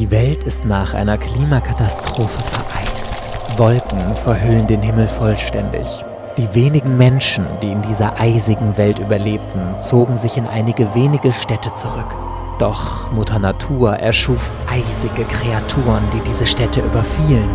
Die Welt ist nach einer Klimakatastrophe vereist. Wolken verhüllen den Himmel vollständig. Die wenigen Menschen, die in dieser eisigen Welt überlebten, zogen sich in einige wenige Städte zurück. Doch Mutter Natur erschuf eisige Kreaturen, die diese Städte überfielen.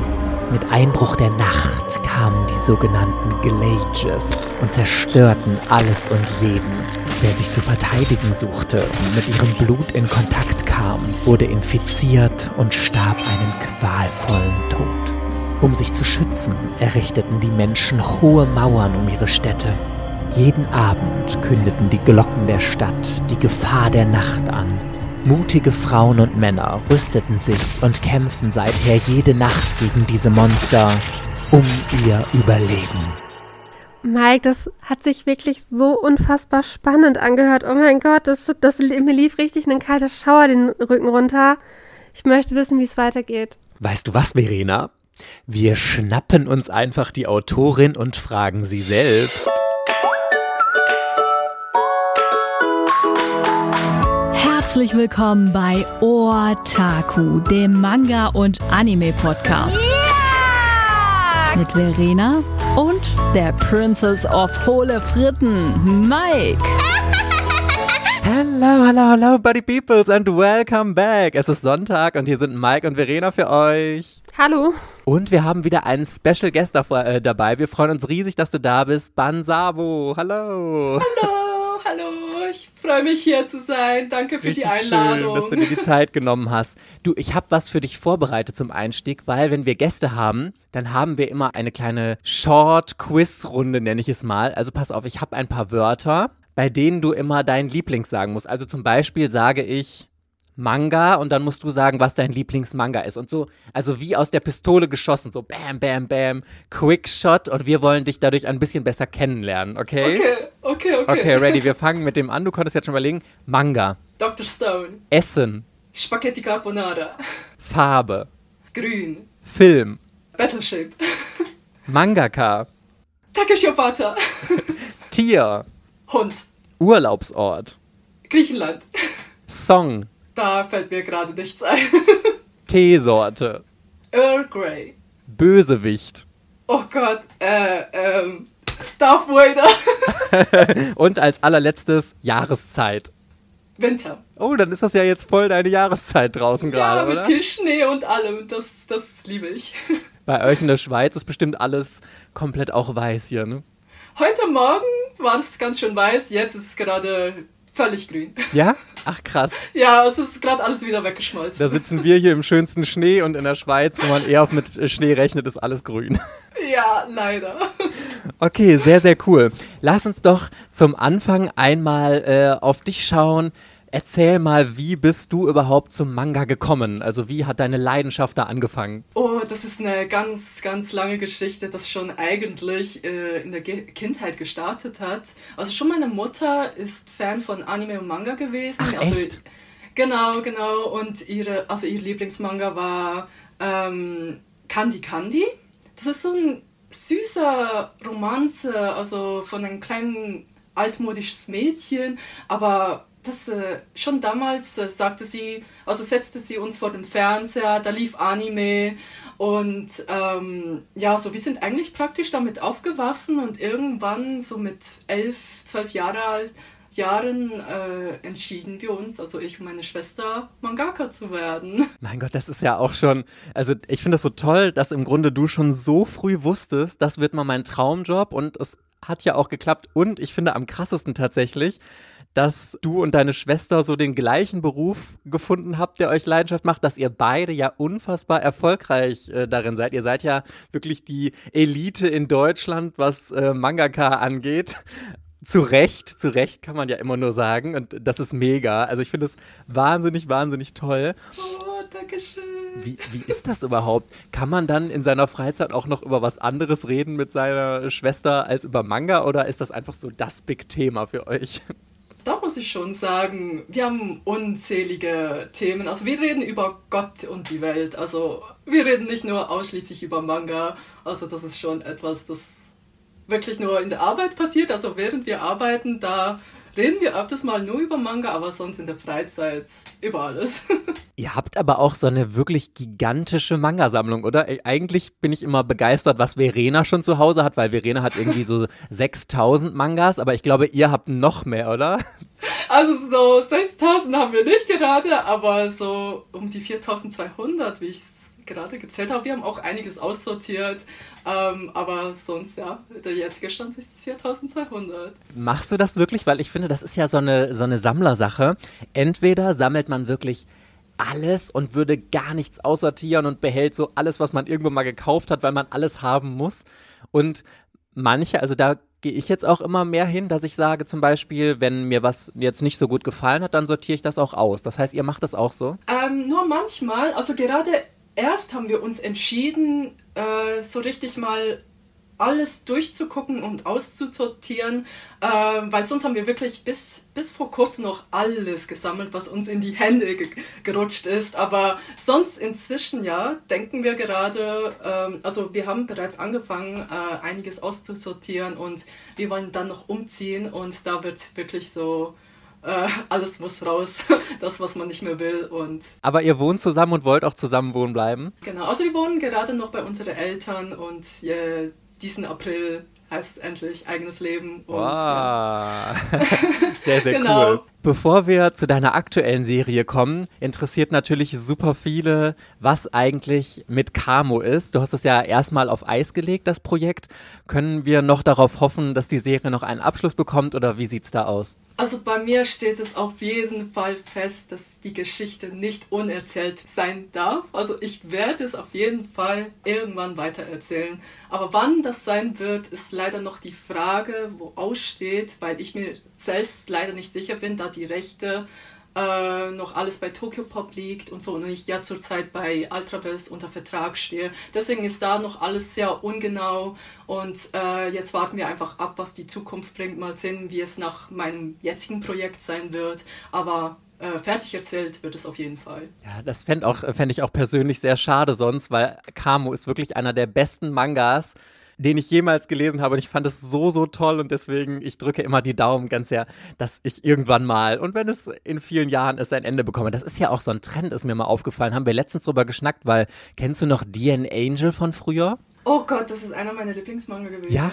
Mit Einbruch der Nacht kamen die sogenannten Glages und zerstörten alles und jeden. Wer sich zu verteidigen suchte und mit ihrem Blut in Kontakt kam, wurde infiziert und starb einen qualvollen Tod. Um sich zu schützen, errichteten die Menschen hohe Mauern um ihre Städte. Jeden Abend kündeten die Glocken der Stadt die Gefahr der Nacht an Mutige Frauen und Männer rüsteten sich und kämpfen seither jede Nacht gegen diese Monster um ihr Überleben. Mike, das hat sich wirklich so unfassbar spannend angehört. Oh mein Gott, das, das, mir lief richtig ein kalter Schauer den Rücken runter. Ich möchte wissen, wie es weitergeht. Weißt du was, Verena? Wir schnappen uns einfach die Autorin und fragen sie selbst. Herzlich willkommen bei Otaku, dem Manga- und Anime-Podcast. Yeah! Mit Verena und der Princess of Hohle Fritten, Mike. Hello, hello, hello, Buddy Peoples and welcome back. Es ist Sonntag und hier sind Mike und Verena für euch. Hallo. Und wir haben wieder einen Special Guest äh, dabei. Wir freuen uns riesig, dass du da bist. Bansabo, hallo. Hallo hallo, ich freue mich hier zu sein. Danke für Richtig die Einladung. Schön, dass du dir die Zeit genommen hast. Du, ich habe was für dich vorbereitet zum Einstieg, weil wenn wir Gäste haben, dann haben wir immer eine kleine Short-Quiz-Runde, nenne ich es mal. Also pass auf, ich habe ein paar Wörter, bei denen du immer deinen Lieblings sagen musst. Also zum Beispiel sage ich Manga und dann musst du sagen, was dein Lieblingsmanga ist. Und so, also wie aus der Pistole geschossen, so bam, bam, bam, Quickshot und wir wollen dich dadurch ein bisschen besser kennenlernen, okay? Okay, okay, okay. Okay, ready, wir fangen mit dem an. Du konntest jetzt schon überlegen. Manga. Dr. Stone. Essen. Spaghetti Carbonara. Farbe. Grün. Film. Battleship. Mangaka. Takeshi Obata. Tier. Hund. Urlaubsort. Griechenland. Song. Da fällt mir gerade nichts ein. Teesorte. Earl Grey. Bösewicht. Oh Gott, äh, ähm, Darth Vader. Und als allerletztes Jahreszeit. Winter. Oh, dann ist das ja jetzt voll deine Jahreszeit draußen ja, gerade, oder? Ja, mit viel Schnee und allem. Das, das liebe ich. Bei euch in der Schweiz ist bestimmt alles komplett auch weiß hier, ne? Heute Morgen war es ganz schön weiß, jetzt ist es gerade völlig grün. Ja? Ach krass. ja, es ist gerade alles wieder weggeschmolzen. Da sitzen wir hier im schönsten Schnee und in der Schweiz, wo man eher mit Schnee rechnet, ist alles grün. Ja, leider. Okay, sehr, sehr cool. Lass uns doch zum Anfang einmal äh, auf dich schauen. Erzähl mal, wie bist du überhaupt zum Manga gekommen? Also wie hat deine Leidenschaft da angefangen? Oh, das ist eine ganz, ganz lange Geschichte, das schon eigentlich äh, in der Ge Kindheit gestartet hat. Also schon meine Mutter ist Fan von Anime und Manga gewesen. Ach, also, echt? Genau, genau. Und ihre, also ihr Lieblingsmanga war ähm, Candy Candy. Das ist so ein süßer Romanze, also von einem kleinen altmodisches Mädchen, aber das äh, schon damals äh, sagte sie, also setzte sie uns vor den Fernseher, da lief Anime und ähm, ja, so wir sind eigentlich praktisch damit aufgewachsen und irgendwann so mit elf, zwölf Jahre alt, Jahren äh, entschieden wir uns, also ich und meine Schwester, Mangaka zu werden. Mein Gott, das ist ja auch schon, also ich finde das so toll, dass im Grunde du schon so früh wusstest, das wird mal mein Traumjob und es hat ja auch geklappt und ich finde am krassesten tatsächlich, dass du und deine Schwester so den gleichen Beruf gefunden habt, der euch Leidenschaft macht, dass ihr beide ja unfassbar erfolgreich äh, darin seid. Ihr seid ja wirklich die Elite in Deutschland, was äh, Mangaka angeht. Zu Recht, zu Recht kann man ja immer nur sagen. Und das ist mega. Also ich finde es wahnsinnig, wahnsinnig toll. Oh, danke schön. Wie, wie ist das überhaupt? Kann man dann in seiner Freizeit auch noch über was anderes reden mit seiner Schwester als über Manga oder ist das einfach so das Big Thema für euch? Da muss ich schon sagen, wir haben unzählige Themen. Also wir reden über Gott und die Welt. Also wir reden nicht nur ausschließlich über Manga. Also das ist schon etwas, das wirklich nur in der Arbeit passiert. Also während wir arbeiten, da reden wir öfters mal nur über Manga, aber sonst in der Freizeit über alles. Ihr habt aber auch so eine wirklich gigantische Manga-Sammlung, oder? Eigentlich bin ich immer begeistert, was Verena schon zu Hause hat, weil Verena hat irgendwie so 6000 Mangas, aber ich glaube, ihr habt noch mehr, oder? Also so 6000 haben wir nicht gerade, aber so um die 4200, wie ich es gerade gezählt habe. Wir haben auch einiges aussortiert, ähm, aber sonst ja, der jetzige Stand ist 4200. Machst du das wirklich? Weil ich finde, das ist ja so eine, so eine Sammlersache. Entweder sammelt man wirklich alles und würde gar nichts aussortieren und behält so alles, was man irgendwo mal gekauft hat, weil man alles haben muss. Und manche, also da gehe ich jetzt auch immer mehr hin, dass ich sage zum Beispiel, wenn mir was jetzt nicht so gut gefallen hat, dann sortiere ich das auch aus. Das heißt, ihr macht das auch so? Ähm, nur manchmal, also gerade erst haben wir uns entschieden, äh, so richtig mal alles durchzugucken und auszusortieren, äh, weil sonst haben wir wirklich bis, bis vor kurzem noch alles gesammelt, was uns in die Hände ge gerutscht ist. Aber sonst inzwischen ja, denken wir gerade, äh, also wir haben bereits angefangen, äh, einiges auszusortieren und wir wollen dann noch umziehen und da wird wirklich so äh, alles muss raus, das, was man nicht mehr will. Und Aber ihr wohnt zusammen und wollt auch zusammen wohnen bleiben? Genau, also wir wohnen gerade noch bei unseren Eltern und äh, diesen April heißt es endlich eigenes Leben. Und, wow. Ja. sehr, sehr genau. cool. Bevor wir zu deiner aktuellen Serie kommen, interessiert natürlich super viele, was eigentlich mit Camo ist. Du hast es ja erstmal auf Eis gelegt, das Projekt. Können wir noch darauf hoffen, dass die Serie noch einen Abschluss bekommt oder wie sieht es da aus? Also bei mir steht es auf jeden Fall fest, dass die Geschichte nicht unerzählt sein darf. Also ich werde es auf jeden Fall irgendwann weitererzählen. Aber wann das sein wird, ist leider noch die Frage, wo aussteht, weil ich mir selbst leider nicht sicher bin, da die Rechte äh, noch alles bei Tokyo Pop liegt und so und ich ja zurzeit bei Ultraverse unter Vertrag stehe. Deswegen ist da noch alles sehr ungenau und äh, jetzt warten wir einfach ab, was die Zukunft bringt. Mal sehen, wie es nach meinem jetzigen Projekt sein wird. Aber äh, fertig erzählt wird es auf jeden Fall. Ja, das fände fänd ich auch persönlich sehr schade sonst, weil Kamo ist wirklich einer der besten Mangas, den ich jemals gelesen habe. Und ich fand es so, so toll und deswegen, ich drücke immer die Daumen ganz sehr, dass ich irgendwann mal, und wenn es in vielen Jahren ist, ein Ende bekomme. Das ist ja auch so ein Trend, ist mir mal aufgefallen. Haben wir letztens drüber geschnackt, weil, kennst du noch Dean Angel von früher? Oh Gott, das ist einer meiner Lieblingsmanga gewesen. Ja.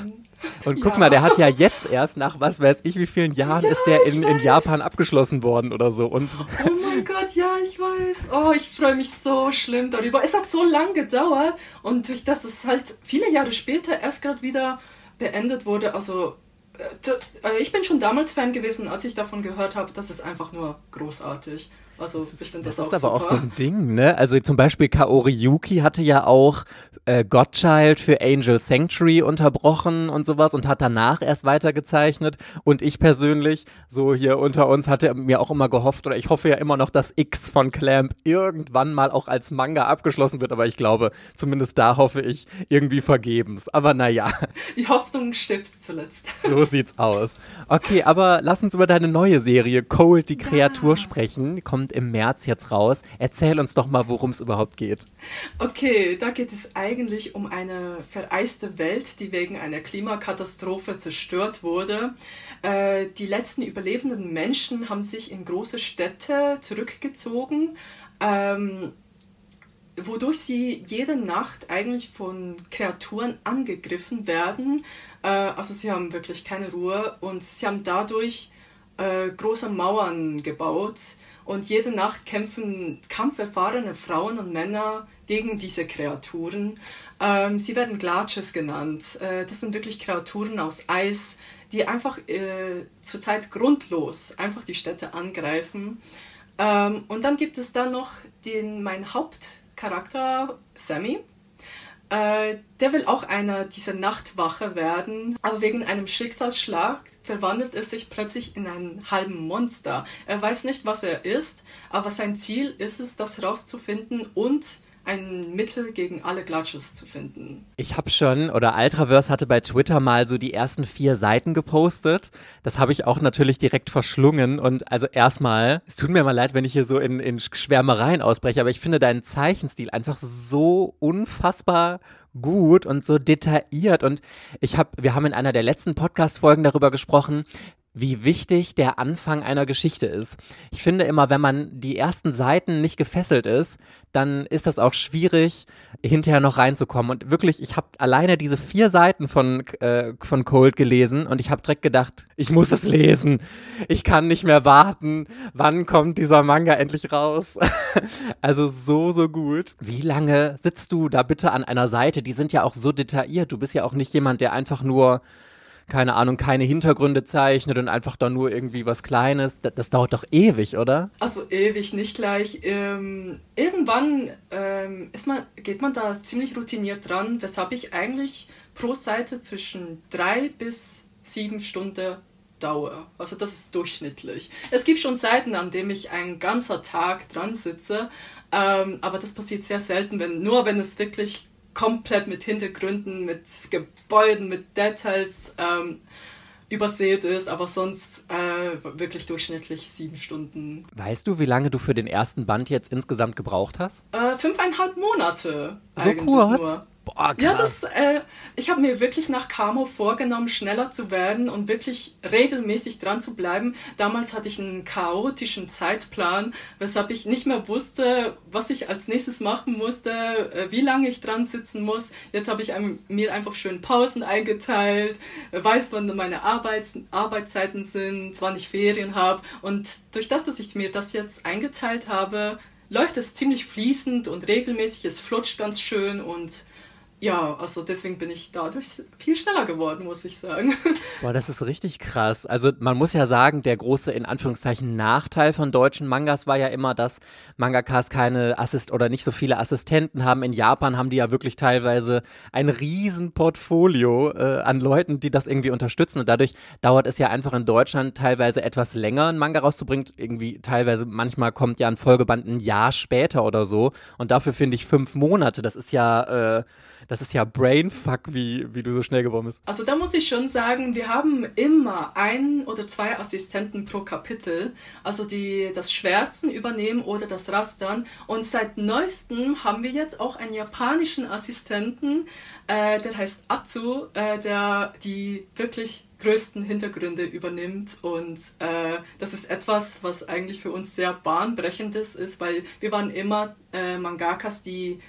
Und guck ja. mal, der hat ja jetzt erst nach was weiß ich wie vielen Jahren ja, ist der in, in Japan abgeschlossen worden oder so. Und oh mein Gott, ja, ich weiß. Oh, ich freue mich so schlimm darüber. Es hat so lange gedauert und durch das, das halt viele Jahre später erst gerade wieder beendet wurde, also äh, äh, ich bin schon damals Fan gewesen, als ich davon gehört habe, das ist einfach nur großartig. Also das ich finde das, das auch ist aber auch so ein Ding, ne? Also zum Beispiel Kaori Yuki hatte ja auch äh, Godchild für Angel Sanctuary unterbrochen und sowas und hat danach erst weitergezeichnet. Und ich persönlich, so hier unter uns, hatte mir auch immer gehofft, oder ich hoffe ja immer noch, dass X von Clamp irgendwann mal auch als Manga abgeschlossen wird. Aber ich glaube, zumindest da hoffe ich irgendwie vergebens. Aber naja. Die Hoffnung stirbt zuletzt. So sieht's aus. Okay, aber lass uns über deine neue Serie Cold, die Kreatur, ja. sprechen. Die kommt im März jetzt raus. Erzähl uns doch mal, worum es überhaupt geht. Okay, da geht es eigentlich um eine vereiste Welt, die wegen einer Klimakatastrophe zerstört wurde. Äh, die letzten überlebenden Menschen haben sich in große Städte zurückgezogen. Ähm, wodurch sie jede Nacht eigentlich von Kreaturen angegriffen werden. Äh, also sie haben wirklich keine Ruhe und sie haben dadurch äh, große Mauern gebaut, und jede Nacht kämpfen kampferfahrene Frauen und Männer gegen diese Kreaturen. Ähm, sie werden Glatsches genannt. Äh, das sind wirklich Kreaturen aus Eis, die einfach äh, zurzeit grundlos einfach die Städte angreifen. Ähm, und dann gibt es dann noch den, mein Hauptcharakter, Sammy. Äh, der will auch einer dieser Nachtwache werden, aber wegen einem Schicksalsschlag verwandelt er sich plötzlich in einen halben Monster. Er weiß nicht, was er ist, aber sein Ziel ist es, das herauszufinden und ein Mittel gegen alle Glitches zu finden. Ich habe schon, oder Ultraverse hatte bei Twitter mal so die ersten vier Seiten gepostet. Das habe ich auch natürlich direkt verschlungen. Und also erstmal, es tut mir mal leid, wenn ich hier so in, in Schwärmereien ausbreche, aber ich finde deinen Zeichenstil einfach so unfassbar gut und so detailliert. Und ich habe, wir haben in einer der letzten Podcast-Folgen darüber gesprochen, wie wichtig der Anfang einer Geschichte ist. Ich finde immer, wenn man die ersten Seiten nicht gefesselt ist, dann ist das auch schwierig, hinterher noch reinzukommen. Und wirklich, ich habe alleine diese vier Seiten von, äh, von Cold gelesen und ich habe direkt gedacht, ich muss es lesen. Ich kann nicht mehr warten. Wann kommt dieser Manga endlich raus? also so, so gut. Wie lange sitzt du da bitte an einer Seite? Die sind ja auch so detailliert. Du bist ja auch nicht jemand, der einfach nur keine Ahnung, keine Hintergründe zeichnet und einfach dann nur irgendwie was Kleines. Das, das dauert doch ewig, oder? Also ewig, nicht gleich. Ähm, irgendwann ähm, ist man, geht man da ziemlich routiniert dran, weshalb ich eigentlich pro Seite zwischen drei bis sieben Stunden dauere. Also das ist durchschnittlich. Es gibt schon Seiten, an denen ich einen ganzen Tag dran sitze, ähm, aber das passiert sehr selten, wenn, nur wenn es wirklich komplett mit Hintergründen, mit Gebäuden, mit Details ähm, übersät ist, aber sonst äh, wirklich durchschnittlich sieben Stunden. Weißt du, wie lange du für den ersten Band jetzt insgesamt gebraucht hast? Äh, fünfeinhalb Monate. So kurz? Nur. Boah, krass. Ja, das, äh, ich habe mir wirklich nach Camo vorgenommen, schneller zu werden und wirklich regelmäßig dran zu bleiben. Damals hatte ich einen chaotischen Zeitplan, weshalb ich nicht mehr wusste, was ich als nächstes machen musste, äh, wie lange ich dran sitzen muss. Jetzt habe ich einem, mir einfach schön Pausen eingeteilt, weiß, wann meine Arbeits Arbeitszeiten sind, wann ich Ferien habe. Und durch das, dass ich mir das jetzt eingeteilt habe, läuft es ziemlich fließend und regelmäßig. Es flutscht ganz schön und ja, also deswegen bin ich dadurch viel schneller geworden, muss ich sagen. Boah, das ist richtig krass. Also man muss ja sagen, der große in Anführungszeichen Nachteil von deutschen Mangas war ja immer, dass Mangakas keine Assist oder nicht so viele Assistenten haben. In Japan haben die ja wirklich teilweise ein riesen Portfolio äh, an Leuten, die das irgendwie unterstützen. Und dadurch dauert es ja einfach in Deutschland teilweise etwas länger, einen Manga rauszubringen. Irgendwie teilweise, manchmal kommt ja ein Folgeband ein Jahr später oder so. Und dafür finde ich fünf Monate. Das ist ja äh, das ist ja Brainfuck, wie, wie du so schnell geworden bist. Also da muss ich schon sagen, wir haben immer ein oder zwei Assistenten pro Kapitel, also die das Schwärzen übernehmen oder das Rastern. Und seit neuestem haben wir jetzt auch einen japanischen Assistenten, äh, der heißt Atsu, äh, der die wirklich größten Hintergründe übernimmt und äh, das ist etwas, was eigentlich für uns sehr bahnbrechendes ist, weil wir waren immer äh, Mangakas, die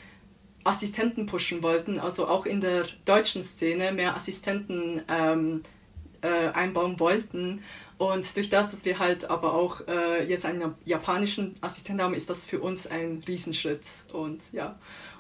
Assistenten pushen wollten, also auch in der deutschen Szene mehr Assistenten ähm, äh, einbauen wollten. Und durch das, dass wir halt aber auch äh, jetzt einen japanischen Assistenten haben, ist das für uns ein Riesenschritt. Und ja,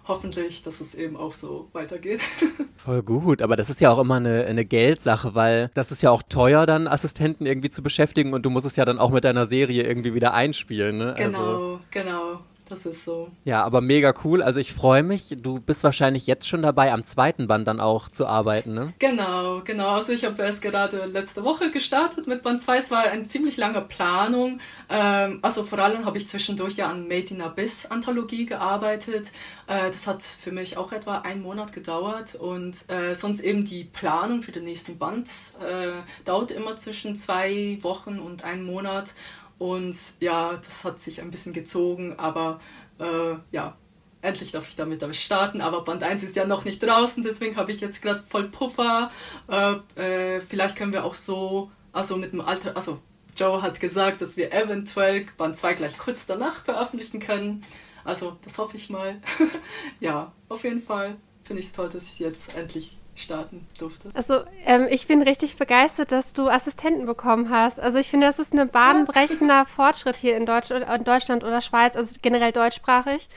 hoffentlich, dass es eben auch so weitergeht. Voll gut, aber das ist ja auch immer eine, eine Geldsache, weil das ist ja auch teuer, dann Assistenten irgendwie zu beschäftigen und du musst es ja dann auch mit deiner Serie irgendwie wieder einspielen. Ne? Genau, also. genau. Das ist so. Ja, aber mega cool. Also ich freue mich. Du bist wahrscheinlich jetzt schon dabei, am zweiten Band dann auch zu arbeiten, ne? Genau, genau. Also ich habe erst gerade letzte Woche gestartet mit Band 2. Es war eine ziemlich lange Planung. Ähm, also vor allem habe ich zwischendurch ja an Made in Abyss Anthologie gearbeitet. Äh, das hat für mich auch etwa einen Monat gedauert. Und äh, sonst eben die Planung für den nächsten Band äh, dauert immer zwischen zwei Wochen und einem Monat. Und ja, das hat sich ein bisschen gezogen, aber äh, ja, endlich darf ich damit starten. Aber Band 1 ist ja noch nicht draußen, deswegen habe ich jetzt gerade voll Puffer. Äh, äh, vielleicht können wir auch so, also mit dem Alter, also Joe hat gesagt, dass wir eventuell Band 2 gleich kurz danach veröffentlichen können. Also das hoffe ich mal. ja, auf jeden Fall finde ich es toll, dass ich jetzt endlich starten durfte. Also ähm, ich bin richtig begeistert, dass du Assistenten bekommen hast. Also ich finde, das ist ein bahnbrechender Fortschritt hier in, Deutsch, in Deutschland oder Schweiz, also generell deutschsprachig,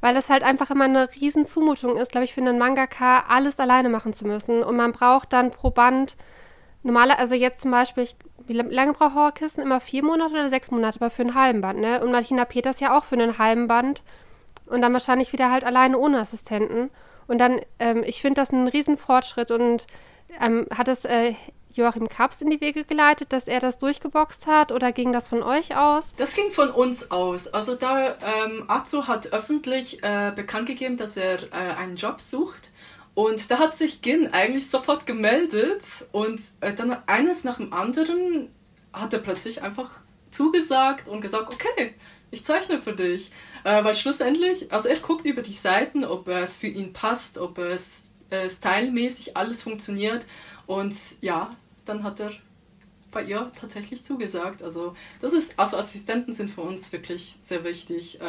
weil es halt einfach immer eine riesen Zumutung ist, glaube ich, für einen Mangaka, alles alleine machen zu müssen. Und man braucht dann pro Band normaler, also jetzt zum Beispiel, wie lange braucht Horrorkissen? Immer vier Monate oder sechs Monate, aber für einen halben Band, ne? Und Martina Peters ja auch für einen halben Band. Und dann wahrscheinlich wieder halt alleine ohne Assistenten. Und dann, ähm, ich finde das ein Riesenfortschritt und ähm, hat es äh, Joachim Kaps in die Wege geleitet, dass er das durchgeboxt hat oder ging das von euch aus? Das ging von uns aus. Also da ähm, Azu hat öffentlich äh, bekannt gegeben, dass er äh, einen Job sucht. Und da hat sich Gin eigentlich sofort gemeldet und äh, dann eines nach dem anderen hat er plötzlich einfach zugesagt und gesagt, okay, ich zeichne für dich. Äh, weil schlussendlich, also er guckt über die Seiten, ob es für ihn passt, ob es äh, stylmäßig alles funktioniert. Und ja, dann hat er bei ihr tatsächlich zugesagt. Also das ist, also Assistenten sind für uns wirklich sehr wichtig, äh,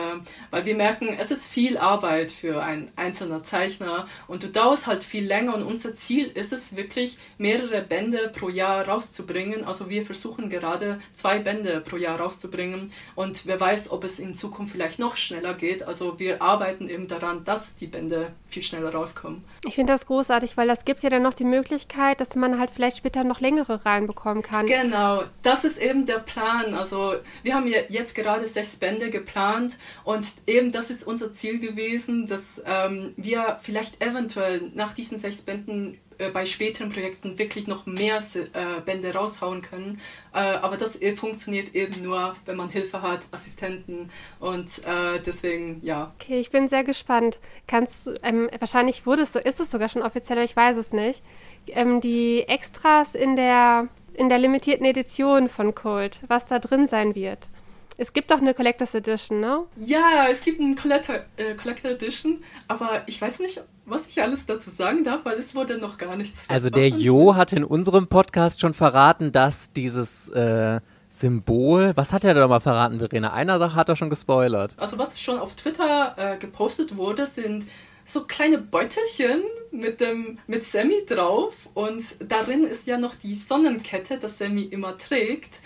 weil wir merken, es ist viel Arbeit für ein einzelner Zeichner und du dauerst halt viel länger und unser Ziel ist es wirklich mehrere Bände pro Jahr rauszubringen. Also wir versuchen gerade zwei Bände pro Jahr rauszubringen und wer weiß, ob es in Zukunft vielleicht noch schneller geht. Also wir arbeiten eben daran, dass die Bände viel schneller rauskommen. Ich finde das großartig, weil das gibt ja dann noch die Möglichkeit, dass man halt vielleicht später noch längere reinbekommen kann. Genau, das ist eben der Plan. Also wir haben ja jetzt gerade sechs Bände geplant und eben das ist unser Ziel gewesen, dass ähm, wir vielleicht eventuell nach diesen sechs Bänden äh, bei späteren Projekten wirklich noch mehr äh, Bände raushauen können. Äh, aber das funktioniert eben nur, wenn man Hilfe hat, Assistenten und deswegen, ja. Okay, ich bin sehr gespannt. Kannst du, ähm, wahrscheinlich wurde es so, ist es sogar schon offiziell, aber ich weiß es nicht, ähm, die Extras in der, in der limitierten Edition von Cold, was da drin sein wird. Es gibt doch eine Collectors Edition, ne? Ja, es gibt eine Collector, äh, Collector Edition, aber ich weiß nicht, was ich alles dazu sagen darf, weil es wurde noch gar nichts Also der Jo hat in unserem Podcast schon verraten, dass dieses äh, Symbol, was hat er da mal verraten, Verena? Einer Sache hat er schon gespoilert. Also was schon auf Twitter äh, gepostet wurde, sind so kleine Beutelchen mit dem mit Sammy drauf und darin ist ja noch die Sonnenkette, das Sammy immer trägt.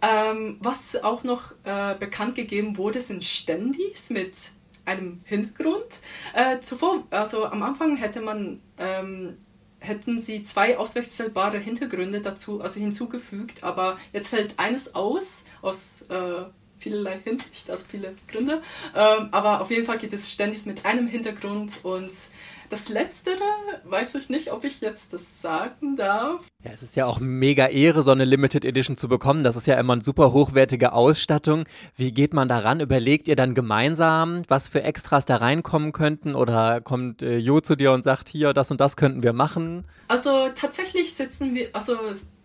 Ähm, was auch noch äh, bekannt gegeben wurde, sind Standys mit einem Hintergrund. Äh, zuvor, also am Anfang hätte man, ähm, hätten sie zwei auswechselbare Hintergründe dazu, also hinzugefügt, aber jetzt fällt eines aus, aus äh, vielerlei Hinsicht, also viele Gründe. Ähm, aber auf jeden Fall gibt es Standys mit einem Hintergrund und das Letztere weiß ich nicht, ob ich jetzt das sagen darf. Ja, es ist ja auch mega Ehre, so eine Limited Edition zu bekommen. Das ist ja immer eine super hochwertige Ausstattung. Wie geht man daran? Überlegt ihr dann gemeinsam, was für Extras da reinkommen könnten? Oder kommt äh, Jo zu dir und sagt, hier, das und das könnten wir machen? Also tatsächlich sitzen wir, also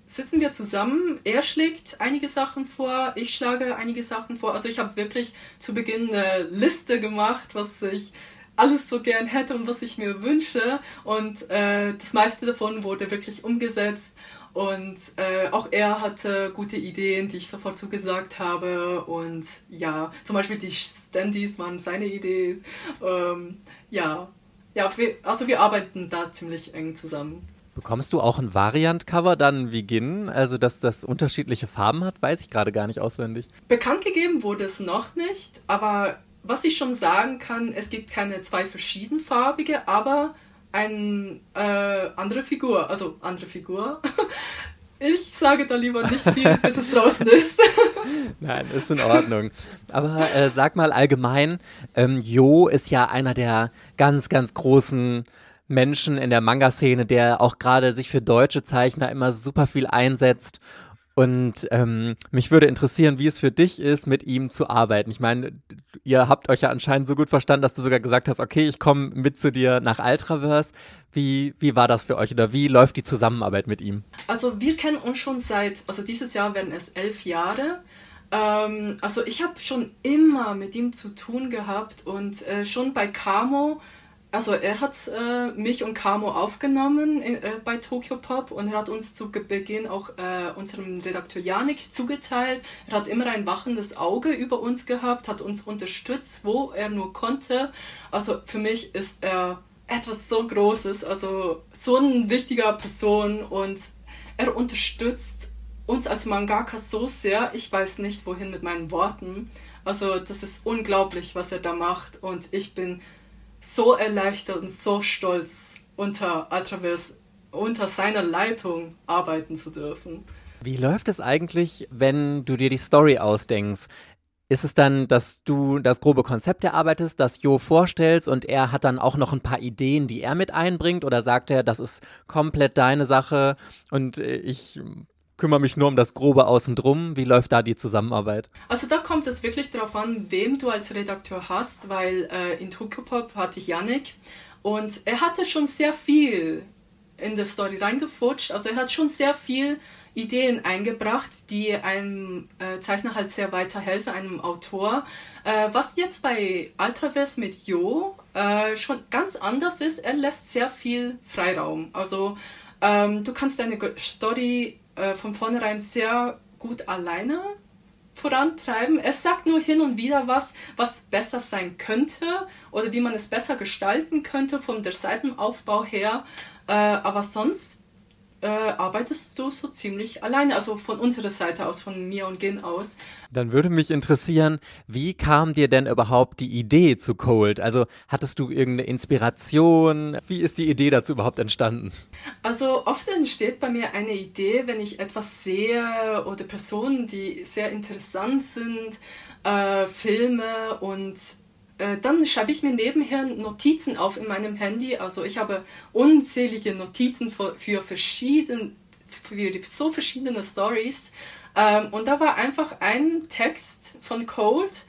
sitzen wir zusammen. Er schlägt einige Sachen vor, ich schlage einige Sachen vor. Also ich habe wirklich zu Beginn eine Liste gemacht, was ich alles so gern hätte und was ich mir wünsche. Und äh, das meiste davon wurde wirklich umgesetzt. Und äh, auch er hatte gute Ideen, die ich sofort zugesagt habe. Und ja, zum Beispiel die Standys waren seine Ideen. Ähm, ja, ja wir, also wir arbeiten da ziemlich eng zusammen. Bekommst du auch ein Variant-Cover dann wie Gin? Also, dass das unterschiedliche Farben hat, weiß ich gerade gar nicht auswendig. Bekannt gegeben wurde es noch nicht, aber was ich schon sagen kann, es gibt keine zwei verschiedenfarbige, aber eine äh, andere Figur. Also andere Figur. Ich sage da lieber nicht viel, bis es draußen ist. Nein, ist in Ordnung. Aber äh, sag mal allgemein, ähm, Jo ist ja einer der ganz, ganz großen Menschen in der Manga-Szene, der auch gerade sich für deutsche Zeichner immer super viel einsetzt und ähm, mich würde interessieren, wie es für dich ist, mit ihm zu arbeiten. Ich meine, ihr habt euch ja anscheinend so gut verstanden, dass du sogar gesagt hast, okay, ich komme mit zu dir nach Ultraverse. Wie, wie war das für euch oder wie läuft die Zusammenarbeit mit ihm? Also wir kennen uns schon seit, also dieses Jahr werden es elf Jahre. Ähm, also ich habe schon immer mit ihm zu tun gehabt und äh, schon bei Camo also er hat äh, mich und Camo aufgenommen in, äh, bei Tokyo Pop und er hat uns zu Beginn auch äh, unserem Redakteur Janik zugeteilt. Er hat immer ein wachendes Auge über uns gehabt, hat uns unterstützt, wo er nur konnte. Also für mich ist er etwas so Großes, also so eine wichtige Person und er unterstützt uns als Mangaka so sehr. Ich weiß nicht, wohin mit meinen Worten. Also das ist unglaublich, was er da macht und ich bin so erleichtert und so stolz, unter Ultraverse, unter seiner Leitung arbeiten zu dürfen. Wie läuft es eigentlich, wenn du dir die Story ausdenkst? Ist es dann, dass du das grobe Konzept erarbeitest, das Jo vorstellst und er hat dann auch noch ein paar Ideen, die er mit einbringt? Oder sagt er, das ist komplett deine Sache und äh, ich kümmere mich nur um das Grobe außen drum. Wie läuft da die Zusammenarbeit? Also da kommt es wirklich darauf an, wem du als Redakteur hast, weil äh, in Tokyopop hatte ich Yannick und er hatte schon sehr viel in der Story reingefutscht. Also er hat schon sehr viel Ideen eingebracht, die einem äh, Zeichner halt sehr weiterhelfen, einem Autor. Äh, was jetzt bei Ultraverse mit Jo äh, schon ganz anders ist, er lässt sehr viel Freiraum. Also ähm, du kannst deine Story äh, von vornherein sehr gut alleine vorantreiben. Er sagt nur hin und wieder was, was besser sein könnte oder wie man es besser gestalten könnte von der Seitenaufbau her. Äh, aber sonst äh, arbeitest du so ziemlich alleine, also von unserer Seite aus, von mir und Gin aus. Dann würde mich interessieren, wie kam dir denn überhaupt die Idee zu Cold? Also hattest du irgendeine Inspiration? Wie ist die Idee dazu überhaupt entstanden? Also oft entsteht bei mir eine Idee, wenn ich etwas sehe oder Personen, die sehr interessant sind, äh, Filme und dann schreibe ich mir nebenher Notizen auf in meinem Handy. Also ich habe unzählige Notizen für, für, verschieden, für so verschiedene Stories. Ähm, und da war einfach ein Text von Cold,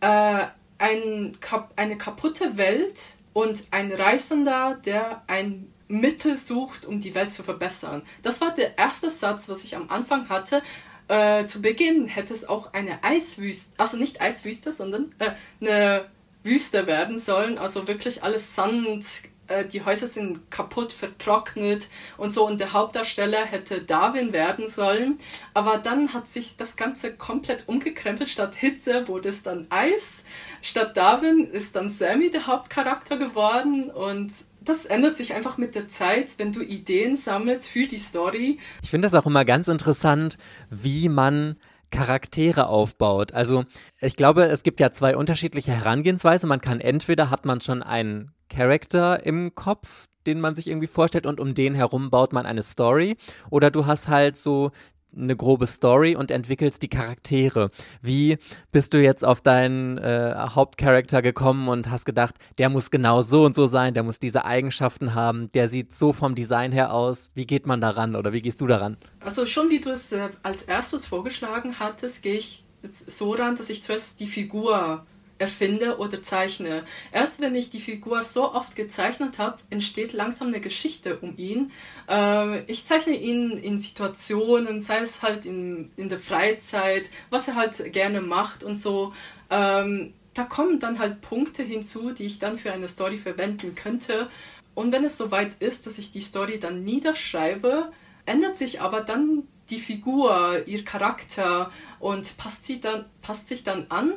äh, ein, eine kaputte Welt und ein Reisender, der ein Mittel sucht, um die Welt zu verbessern. Das war der erste Satz, was ich am Anfang hatte. Äh, zu Beginn hätte es auch eine Eiswüste, also nicht Eiswüste, sondern äh, eine Wüste werden sollen. Also wirklich alles Sand, äh, die Häuser sind kaputt, vertrocknet und so. Und der Hauptdarsteller hätte Darwin werden sollen. Aber dann hat sich das Ganze komplett umgekrempelt. Statt Hitze wurde es dann Eis. Statt Darwin ist dann Sammy der Hauptcharakter geworden. Und das ändert sich einfach mit der Zeit, wenn du Ideen sammelst für die Story. Ich finde das auch immer ganz interessant, wie man Charaktere aufbaut. Also ich glaube, es gibt ja zwei unterschiedliche Herangehensweisen. Man kann entweder hat man schon einen Charakter im Kopf, den man sich irgendwie vorstellt und um den herum baut man eine Story. Oder du hast halt so eine grobe Story und entwickelst die Charaktere. Wie bist du jetzt auf deinen äh, Hauptcharakter gekommen und hast gedacht, der muss genau so und so sein, der muss diese Eigenschaften haben, der sieht so vom Design her aus. Wie geht man daran oder wie gehst du daran? Also schon wie du es äh, als erstes vorgeschlagen hattest, gehe ich so ran, dass ich zuerst die Figur erfinde oder zeichne. Erst wenn ich die Figur so oft gezeichnet habe, entsteht langsam eine Geschichte um ihn. Äh, ich zeichne ihn in Situationen, sei es halt in, in der Freizeit, was er halt gerne macht und so. Ähm, da kommen dann halt Punkte hinzu, die ich dann für eine Story verwenden könnte. Und wenn es soweit ist, dass ich die Story dann niederschreibe, ändert sich aber dann die Figur, ihr Charakter und passt, sie dann, passt sich dann an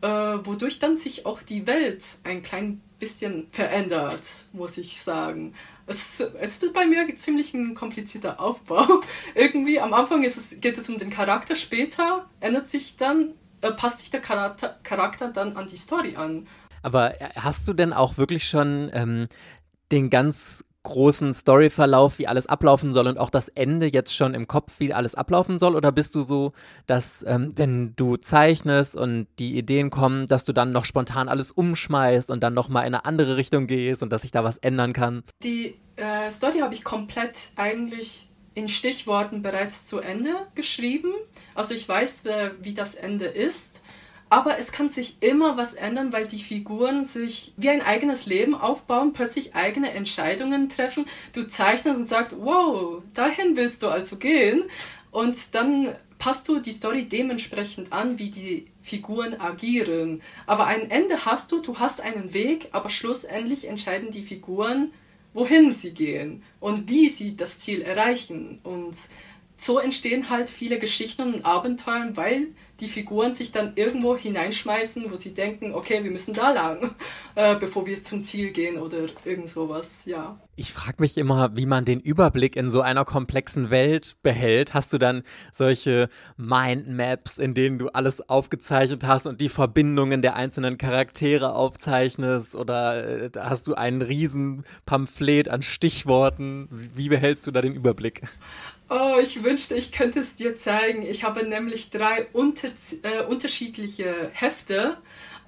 äh, wodurch dann sich auch die Welt ein klein bisschen verändert, muss ich sagen. Es, es ist bei mir ziemlich ein komplizierter Aufbau. Irgendwie am Anfang es, geht es um den Charakter, später ändert sich dann, äh, passt sich der Charakter, Charakter dann an die Story an. Aber äh, hast du denn auch wirklich schon ähm, den ganz großen Storyverlauf, wie alles ablaufen soll und auch das Ende jetzt schon im Kopf, wie alles ablaufen soll? Oder bist du so, dass ähm, wenn du zeichnest und die Ideen kommen, dass du dann noch spontan alles umschmeißt und dann nochmal in eine andere Richtung gehst und dass sich da was ändern kann? Die äh, Story habe ich komplett eigentlich in Stichworten bereits zu Ende geschrieben. Also ich weiß, äh, wie das Ende ist. Aber es kann sich immer was ändern, weil die Figuren sich wie ein eigenes Leben aufbauen, plötzlich eigene Entscheidungen treffen. Du zeichnest und sagst, wow, dahin willst du also gehen. Und dann passt du die Story dementsprechend an, wie die Figuren agieren. Aber ein Ende hast du, du hast einen Weg, aber schlussendlich entscheiden die Figuren, wohin sie gehen und wie sie das Ziel erreichen. Und so entstehen halt viele Geschichten und Abenteuer, weil die Figuren sich dann irgendwo hineinschmeißen, wo sie denken, okay, wir müssen da lang, äh, bevor wir zum Ziel gehen oder irgend sowas, ja. Ich frage mich immer, wie man den Überblick in so einer komplexen Welt behält. Hast du dann solche Mindmaps, in denen du alles aufgezeichnet hast und die Verbindungen der einzelnen Charaktere aufzeichnest? Oder äh, hast du ein riesen Pamphlet an Stichworten? Wie behältst du da den Überblick? Oh, ich wünschte, ich könnte es dir zeigen. Ich habe nämlich drei unter, äh, unterschiedliche Hefte.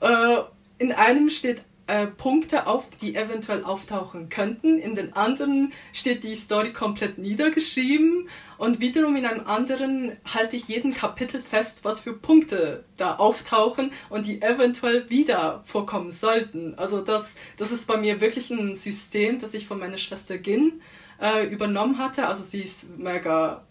Äh, in einem steht äh, Punkte auf, die eventuell auftauchen könnten. In den anderen steht die Story komplett niedergeschrieben. Und wiederum in einem anderen halte ich jeden Kapitel fest, was für Punkte da auftauchen und die eventuell wieder vorkommen sollten. Also das, das ist bei mir wirklich ein System, das ich von meiner Schwester Gin äh, übernommen hatte. Also sie ist mega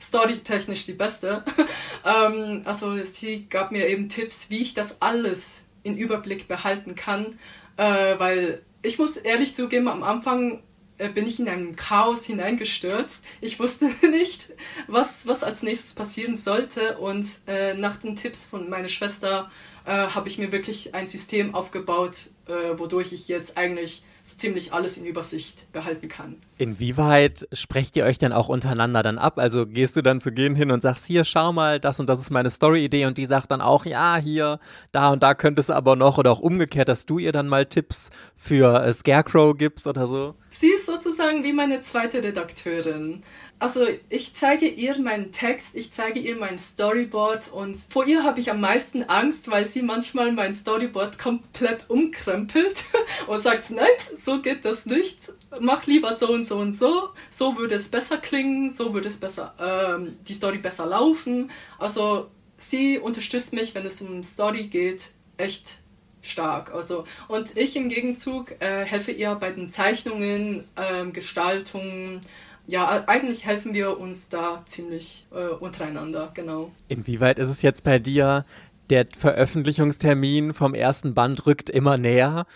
storytechnisch die beste. ähm, also sie gab mir eben Tipps, wie ich das alles in Überblick behalten kann, äh, weil ich muss ehrlich zugeben, am Anfang äh, bin ich in ein Chaos hineingestürzt. Ich wusste nicht, was, was als nächstes passieren sollte. Und äh, nach den Tipps von meiner Schwester äh, habe ich mir wirklich ein System aufgebaut, äh, wodurch ich jetzt eigentlich so ziemlich alles in Übersicht behalten kann. Inwieweit sprecht ihr euch denn auch untereinander dann ab? Also gehst du dann zu gehen hin und sagst, hier, schau mal, das und das ist meine Story-Idee und die sagt dann auch, ja, hier, da und da könntest du aber noch oder auch umgekehrt, dass du ihr dann mal Tipps für äh, Scarecrow gibst oder so? Sie ist sozusagen wie meine zweite Redakteurin. Also ich zeige ihr meinen Text, ich zeige ihr mein Storyboard und vor ihr habe ich am meisten Angst, weil sie manchmal mein Storyboard komplett umkrempelt und sagt, nein, so geht das nicht, mach lieber so und so und so, so würde es besser klingen, so würde es besser, ähm, die Story besser laufen. Also sie unterstützt mich, wenn es um Story geht, echt stark. Also, und ich im Gegenzug äh, helfe ihr bei den Zeichnungen, ähm, Gestaltungen, ja, eigentlich helfen wir uns da ziemlich äh, untereinander, genau. Inwieweit ist es jetzt bei dir, der Veröffentlichungstermin vom ersten Band rückt immer näher?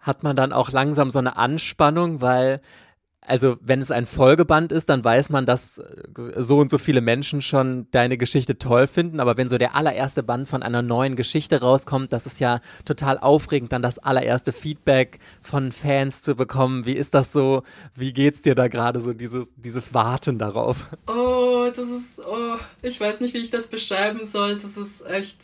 Hat man dann auch langsam so eine Anspannung, weil also wenn es ein Folgeband ist, dann weiß man, dass äh, so und so viele Menschen schon deine Geschichte toll finden. Aber wenn so der allererste Band von einer neuen Geschichte rauskommt, das ist ja total aufregend, dann das allererste Feedback von Fans zu bekommen. Wie ist das so? Wie geht's dir da gerade so, dieses, dieses Warten darauf? Oh, das ist, oh, ich weiß nicht, wie ich das beschreiben soll. Das ist echt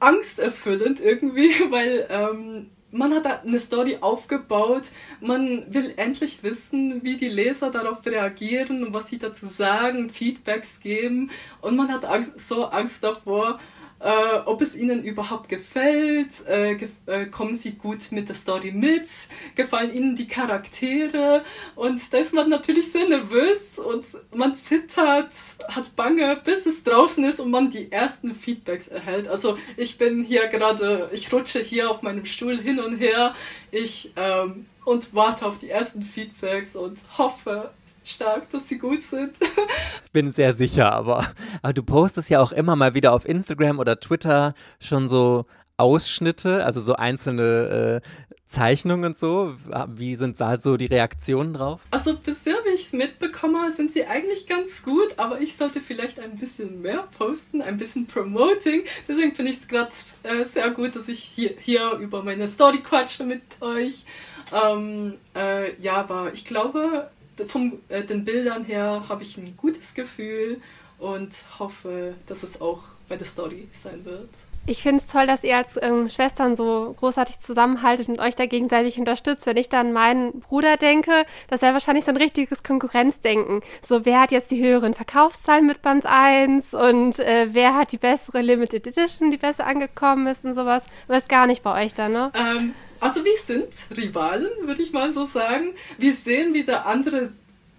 angsterfüllend irgendwie, weil ähm, man hat eine Story aufgebaut, man will endlich wissen, wie die Leser darauf reagieren und was sie dazu sagen, Feedbacks geben. Und man hat Angst, so Angst davor, äh, ob es ihnen überhaupt gefällt, äh, ge äh, kommen sie gut mit der Story mit, gefallen ihnen die Charaktere und da ist man natürlich sehr nervös und man zittert, hat Bange, bis es draußen ist und man die ersten Feedbacks erhält. Also ich bin hier gerade, ich rutsche hier auf meinem Stuhl hin und her, ich ähm, und warte auf die ersten Feedbacks und hoffe, stark, dass sie gut sind. Bin sehr sicher, aber, aber du postest ja auch immer mal wieder auf Instagram oder Twitter schon so Ausschnitte, also so einzelne äh, Zeichnungen und so. Wie sind da so die Reaktionen drauf? Also bisher, wie ich es mitbekomme, sind sie eigentlich ganz gut, aber ich sollte vielleicht ein bisschen mehr posten, ein bisschen promoting. Deswegen finde ich es gerade äh, sehr gut, dass ich hier, hier über meine Story quatsche mit euch. Ähm, äh, ja, aber ich glaube, von äh, den Bildern her habe ich ein gutes Gefühl und hoffe, dass es auch bei der Story sein wird. Ich finde es toll, dass ihr als ähm, Schwestern so großartig zusammenhaltet und euch da gegenseitig unterstützt. Wenn ich dann meinen Bruder denke, das wäre wahrscheinlich so ein richtiges Konkurrenzdenken. So, wer hat jetzt die höheren Verkaufszahlen mit Band 1 und äh, wer hat die bessere Limited Edition, die besser angekommen ist und sowas. Aber ist gar nicht bei euch da, ne? Ähm, also wir sind Rivalen, würde ich mal so sagen. Wir sehen, wie der andere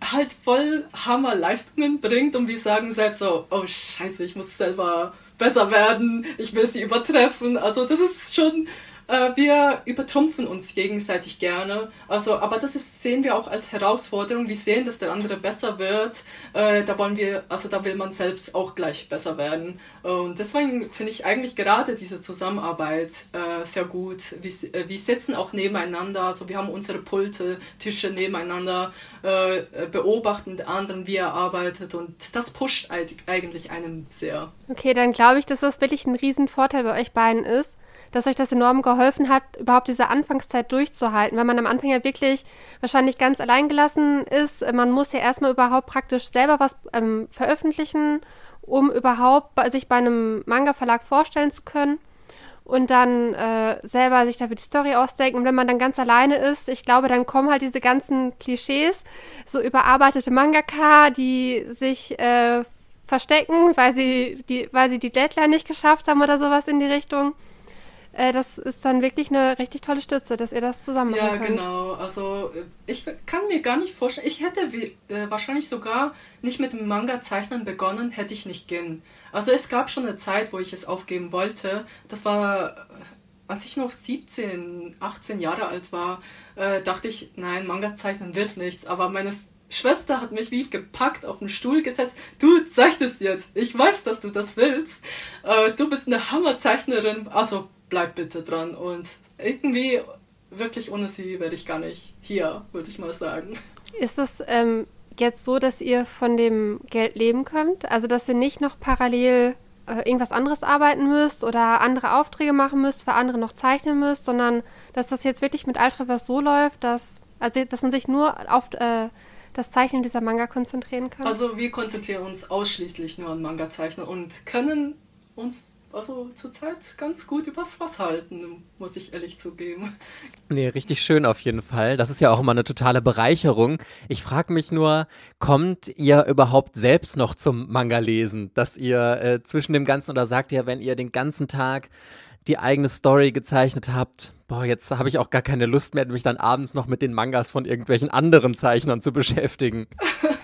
halt voll Hammerleistungen bringt und wir sagen selbst so, oh scheiße, ich muss selber besser werden, ich will sie übertreffen. Also das ist schon äh, wir übertrumpfen uns gegenseitig gerne. Also, aber das ist, sehen wir auch als Herausforderung. Wir sehen, dass der andere besser wird. Äh, da wollen wir, also da will man selbst auch gleich besser werden. Und deswegen finde ich eigentlich gerade diese Zusammenarbeit äh, sehr gut. Wir, äh, wir sitzen auch nebeneinander. Also wir haben unsere Pulte, Tische nebeneinander, äh, beobachten den anderen, wie er arbeitet. Und das pusht eigentlich einem sehr. Okay, dann glaube ich, dass das wirklich ein Riesenvorteil bei euch beiden ist dass euch das enorm geholfen hat, überhaupt diese Anfangszeit durchzuhalten, weil man am Anfang ja wirklich wahrscheinlich ganz alleingelassen ist. Man muss ja erstmal überhaupt praktisch selber was ähm, veröffentlichen, um überhaupt sich bei einem Manga-Verlag vorstellen zu können und dann äh, selber sich dafür die Story ausdenken. Und wenn man dann ganz alleine ist, ich glaube, dann kommen halt diese ganzen Klischees, so überarbeitete Mangaka, die sich äh, verstecken, weil sie, die, weil sie die Deadline nicht geschafft haben oder sowas in die Richtung äh, das ist dann wirklich eine richtig tolle Stütze, dass ihr das zusammen machen ja, könnt. Ja, genau. Also ich kann mir gar nicht vorstellen, ich hätte wie, äh, wahrscheinlich sogar nicht mit dem Manga-Zeichnen begonnen, hätte ich nicht gehen. Also es gab schon eine Zeit, wo ich es aufgeben wollte. Das war, äh, als ich noch 17, 18 Jahre alt war, äh, dachte ich, nein, Manga zeichnen wird nichts. Aber meine Schwester hat mich wie gepackt auf den Stuhl gesetzt. Du zeichnest jetzt. Ich weiß, dass du das willst. Äh, du bist eine Hammerzeichnerin. Also bleib bitte dran. Und irgendwie, wirklich ohne sie wäre ich gar nicht hier, würde ich mal sagen. Ist es ähm, jetzt so, dass ihr von dem Geld leben könnt? Also, dass ihr nicht noch parallel äh, irgendwas anderes arbeiten müsst oder andere Aufträge machen müsst, für andere noch zeichnen müsst, sondern dass das jetzt wirklich mit Ultraverse so läuft, dass, also, dass man sich nur auf äh, das Zeichnen dieser Manga konzentrieren kann? Also wir konzentrieren uns ausschließlich nur an Manga-Zeichnen und können uns also zurzeit ganz gut übers Wasser halten, muss ich ehrlich zugeben. Nee, richtig schön auf jeden Fall. Das ist ja auch immer eine totale Bereicherung. Ich frage mich nur, kommt ihr überhaupt selbst noch zum Manga-Lesen? Dass ihr äh, zwischen dem Ganzen oder sagt ihr, wenn ihr den ganzen Tag die eigene Story gezeichnet habt, boah, jetzt habe ich auch gar keine Lust mehr, mich dann abends noch mit den Mangas von irgendwelchen anderen Zeichnern zu beschäftigen.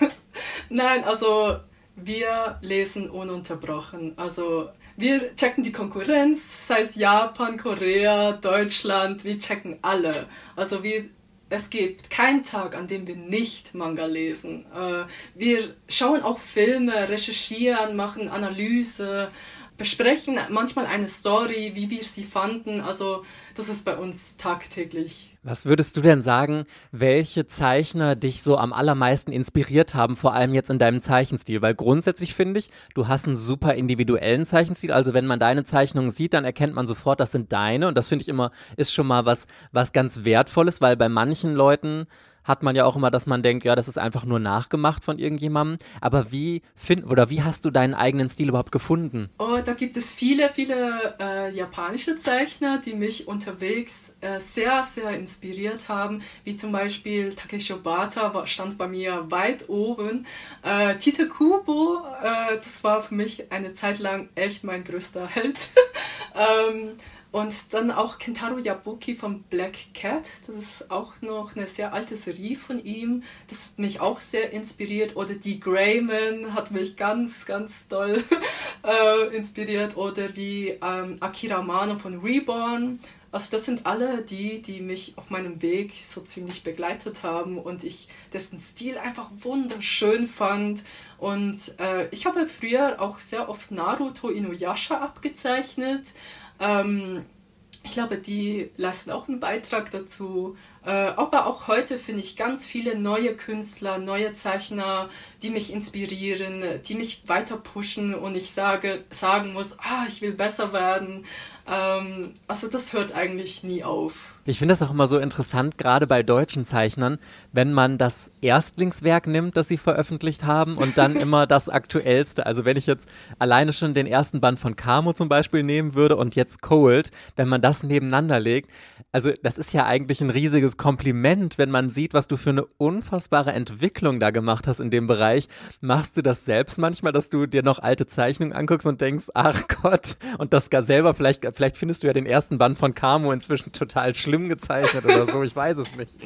Nein, also wir lesen ununterbrochen. Also wir checken die Konkurrenz, sei es Japan, Korea, Deutschland, wir checken alle. Also wir, es gibt keinen Tag, an dem wir nicht Manga lesen. Äh, wir schauen auch Filme, recherchieren, machen Analyse besprechen manchmal eine Story, wie wir sie fanden. Also das ist bei uns tagtäglich. Was würdest du denn sagen, welche Zeichner dich so am allermeisten inspiriert haben, vor allem jetzt in deinem Zeichenstil? Weil grundsätzlich finde ich, du hast einen super individuellen Zeichenstil. Also wenn man deine Zeichnungen sieht, dann erkennt man sofort, das sind deine. Und das finde ich immer, ist schon mal was, was ganz Wertvolles, weil bei manchen Leuten hat man ja auch immer, dass man denkt, ja, das ist einfach nur nachgemacht von irgendjemandem. Aber wie find, oder wie hast du deinen eigenen Stil überhaupt gefunden? Oh, da gibt es viele, viele äh, japanische Zeichner, die mich unterwegs äh, sehr, sehr inspiriert haben, wie zum Beispiel Takeshi Obata stand bei mir weit oben. Äh, Tite Kubo, äh, das war für mich eine Zeit lang echt mein größter Held. ähm, und dann auch Kentaro Yabuki von Black Cat, das ist auch noch eine sehr alte Serie von ihm. Das hat mich auch sehr inspiriert. Oder die Greyman hat mich ganz, ganz toll äh, inspiriert. Oder wie ähm, Akira Mano von Reborn. Also das sind alle die, die mich auf meinem Weg so ziemlich begleitet haben und ich dessen Stil einfach wunderschön fand. Und äh, ich habe früher auch sehr oft Naruto Inuyasha abgezeichnet. Ähm, ich glaube, die leisten auch einen Beitrag dazu. Äh, aber auch heute finde ich ganz viele neue Künstler, neue Zeichner, die mich inspirieren, die mich weiter pushen und ich sage, sagen muss, ah, ich will besser werden. Ähm, also das hört eigentlich nie auf. Ich finde das auch immer so interessant, gerade bei deutschen Zeichnern, wenn man das Erstlingswerk nimmt, das sie veröffentlicht haben und dann immer das aktuellste. Also wenn ich jetzt alleine schon den ersten Band von Camo zum Beispiel nehmen würde und jetzt Cold, wenn man das nebeneinander legt, also das ist ja eigentlich ein riesiges Kompliment, wenn man sieht, was du für eine unfassbare Entwicklung da gemacht hast in dem Bereich. Machst du das selbst manchmal, dass du dir noch alte Zeichnungen anguckst und denkst, ach Gott, und das gar selber, vielleicht, vielleicht findest du ja den ersten Band von Camo inzwischen total schlimm schlimm gezeichnet oder so, ich weiß es nicht.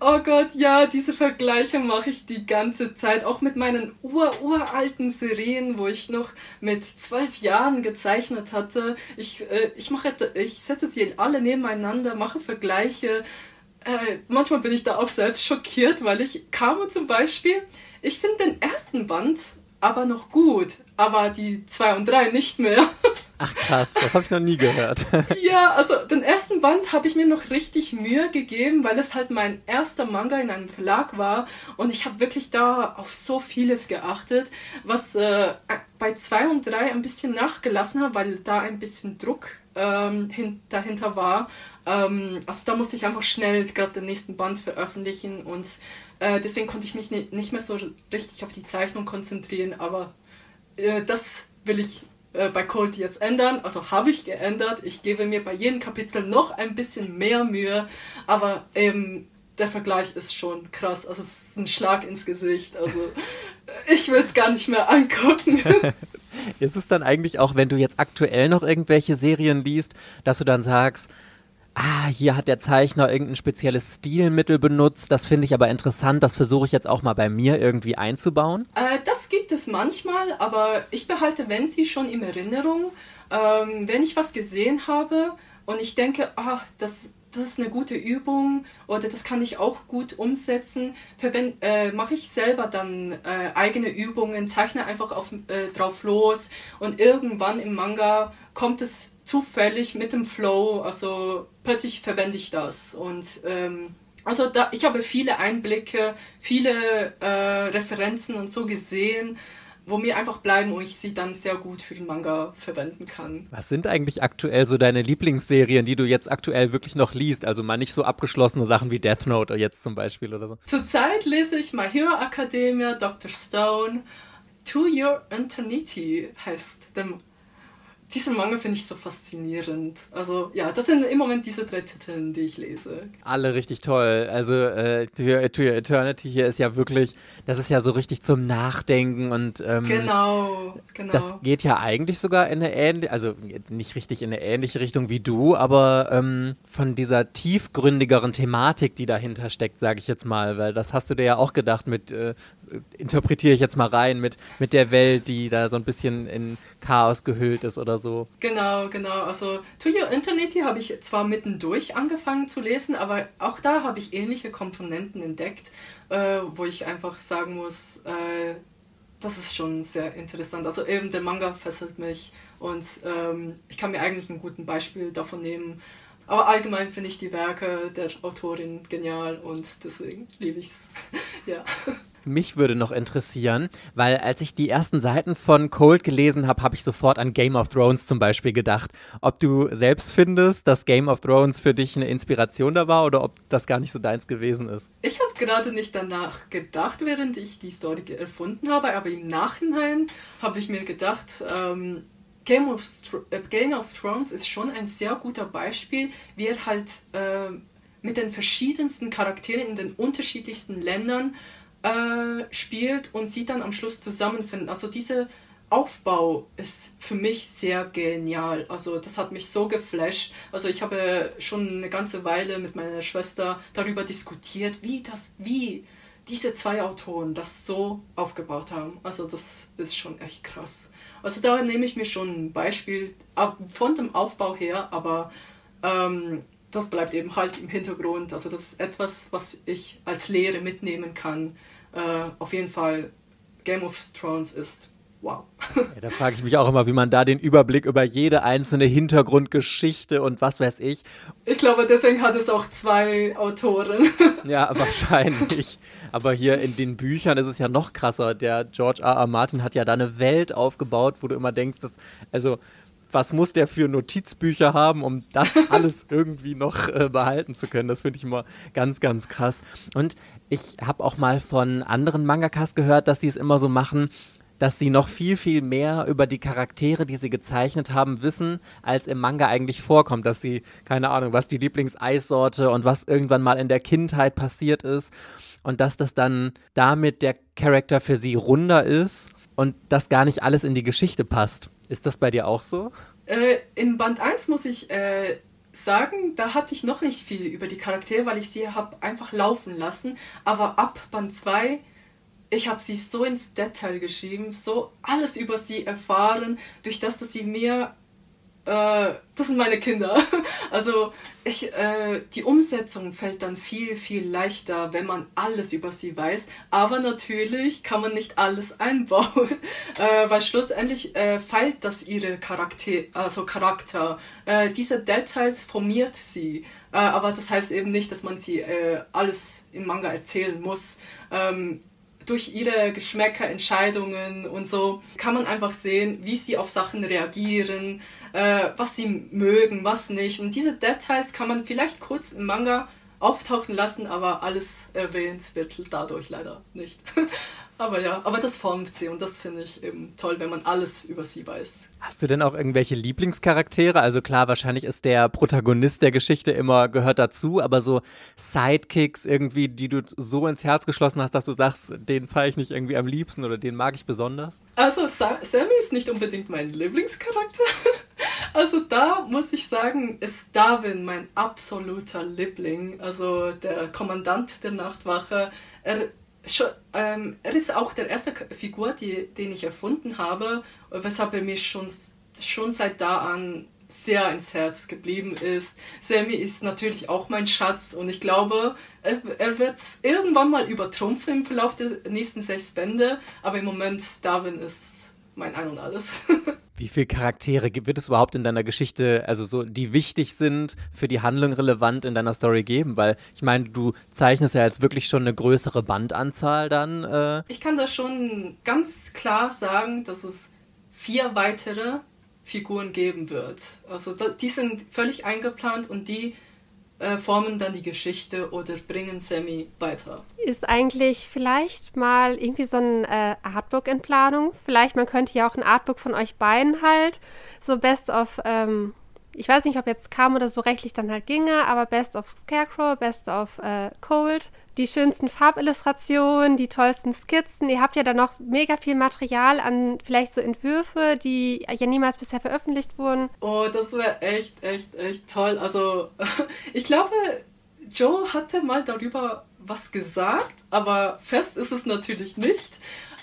Oh Gott, ja, diese Vergleiche mache ich die ganze Zeit, auch mit meinen ururalten Serien, wo ich noch mit zwölf Jahren gezeichnet hatte. Ich, äh, ich, mache, ich setze sie alle nebeneinander, mache Vergleiche. Äh, manchmal bin ich da auch selbst schockiert, weil ich kam zum Beispiel, ich finde den ersten Band aber noch gut, aber die zwei und drei nicht mehr. Ach krass, das habe ich noch nie gehört. ja, also den ersten Band habe ich mir noch richtig Mühe gegeben, weil es halt mein erster Manga in einem Verlag war und ich habe wirklich da auf so vieles geachtet, was äh, bei 2 und 3 ein bisschen nachgelassen hat, weil da ein bisschen Druck ähm, hin dahinter war. Ähm, also da musste ich einfach schnell gerade den nächsten Band veröffentlichen und äh, deswegen konnte ich mich nicht mehr so richtig auf die Zeichnung konzentrieren, aber äh, das will ich äh, bei Cold jetzt ändern. Also habe ich geändert. Ich gebe mir bei jedem Kapitel noch ein bisschen mehr Mühe, aber eben der Vergleich ist schon krass. Also es ist ein Schlag ins Gesicht. Also äh, ich will es gar nicht mehr angucken. ist es dann eigentlich auch, wenn du jetzt aktuell noch irgendwelche Serien liest, dass du dann sagst, ah, hier hat der Zeichner irgendein spezielles Stilmittel benutzt, das finde ich aber interessant, das versuche ich jetzt auch mal bei mir irgendwie einzubauen? Äh, das gibt es manchmal, aber ich behalte, wenn sie schon in Erinnerung, ähm, wenn ich was gesehen habe und ich denke, ah, das, das ist eine gute Übung oder das kann ich auch gut umsetzen, äh, mache ich selber dann äh, eigene Übungen, zeichne einfach auf, äh, drauf los und irgendwann im Manga kommt es zufällig mit dem Flow, also plötzlich verwende ich das und ähm, also da, ich habe viele Einblicke, viele äh, Referenzen und so gesehen, wo mir einfach bleiben und ich sie dann sehr gut für den Manga verwenden kann. Was sind eigentlich aktuell so deine Lieblingsserien, die du jetzt aktuell wirklich noch liest? Also mal nicht so abgeschlossene Sachen wie Death Note jetzt zum Beispiel oder so. Zurzeit lese ich My Hero Academia, Dr. Stone, To Your Eternity heißt der diesen Manga finde ich so faszinierend. Also ja, das sind im Moment diese drei Titel, die ich lese. Alle richtig toll. Also äh, to, Your, to Your Eternity hier ist ja wirklich, das ist ja so richtig zum Nachdenken und ähm, genau, genau. Das geht ja eigentlich sogar in eine ähnliche, also nicht richtig in eine ähnliche Richtung wie du, aber ähm, von dieser tiefgründigeren Thematik, die dahinter steckt, sage ich jetzt mal, weil das hast du dir ja auch gedacht mit äh, interpretiere ich jetzt mal rein mit, mit der Welt, die da so ein bisschen in Chaos gehüllt ist oder so. Genau, genau. Also To Your Internet habe ich zwar mittendurch angefangen zu lesen, aber auch da habe ich ähnliche Komponenten entdeckt, äh, wo ich einfach sagen muss, äh, das ist schon sehr interessant. Also eben der Manga fesselt mich und ähm, ich kann mir eigentlich ein gutes Beispiel davon nehmen. Aber allgemein finde ich die Werke der Autorin genial und deswegen liebe ich es. ja mich würde noch interessieren, weil als ich die ersten Seiten von Cold gelesen habe, habe ich sofort an Game of Thrones zum Beispiel gedacht. Ob du selbst findest, dass Game of Thrones für dich eine Inspiration da war oder ob das gar nicht so deins gewesen ist? Ich habe gerade nicht danach gedacht, während ich die Story erfunden habe, aber im Nachhinein habe ich mir gedacht, ähm, Game, of äh, Game of Thrones ist schon ein sehr guter Beispiel, wie er halt äh, mit den verschiedensten Charakteren in den unterschiedlichsten Ländern äh, spielt und sie dann am Schluss zusammenfinden. Also dieser Aufbau ist für mich sehr genial. Also das hat mich so geflasht. Also ich habe schon eine ganze Weile mit meiner Schwester darüber diskutiert, wie das, wie diese zwei Autoren das so aufgebaut haben. Also das ist schon echt krass. Also da nehme ich mir schon ein Beispiel von dem Aufbau her, aber ähm, das bleibt eben halt im Hintergrund. Also das ist etwas, was ich als Lehre mitnehmen kann äh, auf jeden Fall Game of Thrones ist wow. Ja, da frage ich mich auch immer, wie man da den Überblick über jede einzelne Hintergrundgeschichte und was weiß ich. Ich glaube, deswegen hat es auch zwei Autoren. Ja, wahrscheinlich. Aber hier in den Büchern ist es ja noch krasser. Der George R. R. Martin hat ja da eine Welt aufgebaut, wo du immer denkst, dass, also was muss der für Notizbücher haben, um das alles irgendwie noch äh, behalten zu können. Das finde ich immer ganz, ganz krass. Und ich habe auch mal von anderen Mangakas gehört, dass sie es immer so machen, dass sie noch viel, viel mehr über die Charaktere, die sie gezeichnet haben, wissen, als im Manga eigentlich vorkommt. Dass sie, keine Ahnung, was die Lieblingseissorte und was irgendwann mal in der Kindheit passiert ist. Und dass das dann damit der Charakter für sie runder ist und das gar nicht alles in die Geschichte passt. Ist das bei dir auch so? Äh, in Band 1 muss ich äh, sagen, da hatte ich noch nicht viel über die Charaktere, weil ich sie habe einfach laufen lassen. Aber ab Band 2, ich habe sie so ins Detail geschrieben, so alles über sie erfahren, durch das, dass sie mir äh, das sind meine Kinder. Also ich, äh, die Umsetzung fällt dann viel, viel leichter, wenn man alles über sie weiß. Aber natürlich kann man nicht alles einbauen, äh, weil schlussendlich äh, feilt das ihre Charakter, also Charakter. Äh, diese Details formiert sie. Äh, aber das heißt eben nicht, dass man sie äh, alles im Manga erzählen muss. Ähm, durch ihre Geschmäcker, Entscheidungen und so kann man einfach sehen, wie sie auf Sachen reagieren, äh, was sie mögen, was nicht. Und diese Details kann man vielleicht kurz im Manga auftauchen lassen, aber alles erwähnt wird dadurch leider nicht. Aber ja, aber das formt sie und das finde ich eben toll, wenn man alles über sie weiß. Hast du denn auch irgendwelche Lieblingscharaktere? Also klar, wahrscheinlich ist der Protagonist der Geschichte immer gehört dazu, aber so Sidekicks irgendwie, die du so ins Herz geschlossen hast, dass du sagst, den zeichne ich irgendwie am liebsten oder den mag ich besonders? Also Sa Sammy ist nicht unbedingt mein Lieblingscharakter. Also da muss ich sagen, ist Darwin mein absoluter Liebling. Also der Kommandant der Nachtwache. Er schon, ähm, er ist auch der erste Figur, die, den ich erfunden habe, weshalb er mir schon, schon seit da an sehr ins Herz geblieben ist. Sammy ist natürlich auch mein Schatz und ich glaube, er, er wird irgendwann mal übertrumpfen im Verlauf der nächsten sechs Bände, aber im Moment Darwin ist mein Ein und Alles. Wie viele Charaktere wird es überhaupt in deiner Geschichte, also so, die wichtig sind, für die Handlung relevant in deiner Story geben? Weil ich meine, du zeichnest ja jetzt wirklich schon eine größere Bandanzahl dann. Äh. Ich kann da schon ganz klar sagen, dass es vier weitere Figuren geben wird. Also die sind völlig eingeplant und die äh, formen dann die Geschichte oder bringen Sammy weiter. Ist eigentlich vielleicht mal irgendwie so ein äh, Artbook in Planung? Vielleicht, man könnte ja auch ein Artbook von euch beiden halt, so Best of, ähm, ich weiß nicht, ob jetzt kam oder so rechtlich dann halt ginge, aber Best of Scarecrow, Best of äh, Cold, die schönsten Farbillustrationen, die tollsten Skizzen. Ihr habt ja dann noch mega viel Material an vielleicht so Entwürfe, die ja niemals bisher veröffentlicht wurden. Oh, das wäre echt, echt, echt toll. Also ich glaube, Joe hatte mal darüber was gesagt, aber fest ist es natürlich nicht.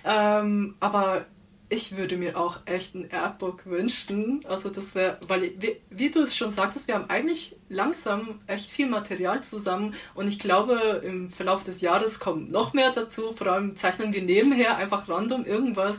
Ähm, aber ich würde mir auch echt ein Airbook wünschen. Also das wäre, weil wie, wie, du es schon sagtest, wir haben eigentlich langsam echt viel Material zusammen und ich glaube, im Verlauf des Jahres kommt noch mehr dazu. Vor allem zeichnen wir nebenher einfach random irgendwas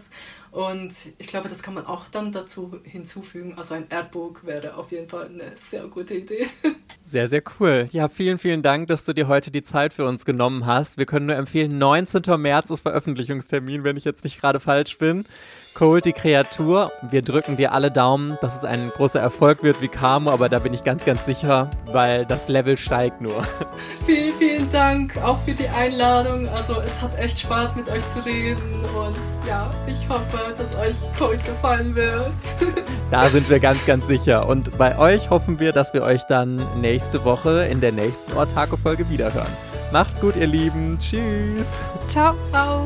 und ich glaube, das kann man auch dann dazu hinzufügen. Also ein Artbook wäre auf jeden Fall eine sehr gute Idee. Sehr, sehr cool. Ja, vielen, vielen Dank, dass du dir heute die Zeit für uns genommen hast. Wir können nur empfehlen, 19. März ist Veröffentlichungstermin, wenn ich jetzt nicht gerade falsch bin. Cold, die Kreatur. Wir drücken dir alle Daumen, dass es ein großer Erfolg wird wie Camo, aber da bin ich ganz, ganz sicher, weil das Level steigt nur. Vielen, vielen Dank auch für die Einladung. Also es hat echt Spaß mit euch zu reden und ja, ich hoffe, dass euch Cold gefallen wird. Da sind wir ganz, ganz sicher. Und bei euch hoffen wir, dass wir euch dann nächste Woche in der nächsten Ortaco-Folge wiederhören. Macht's gut, ihr Lieben. Tschüss. Ciao. Ciao.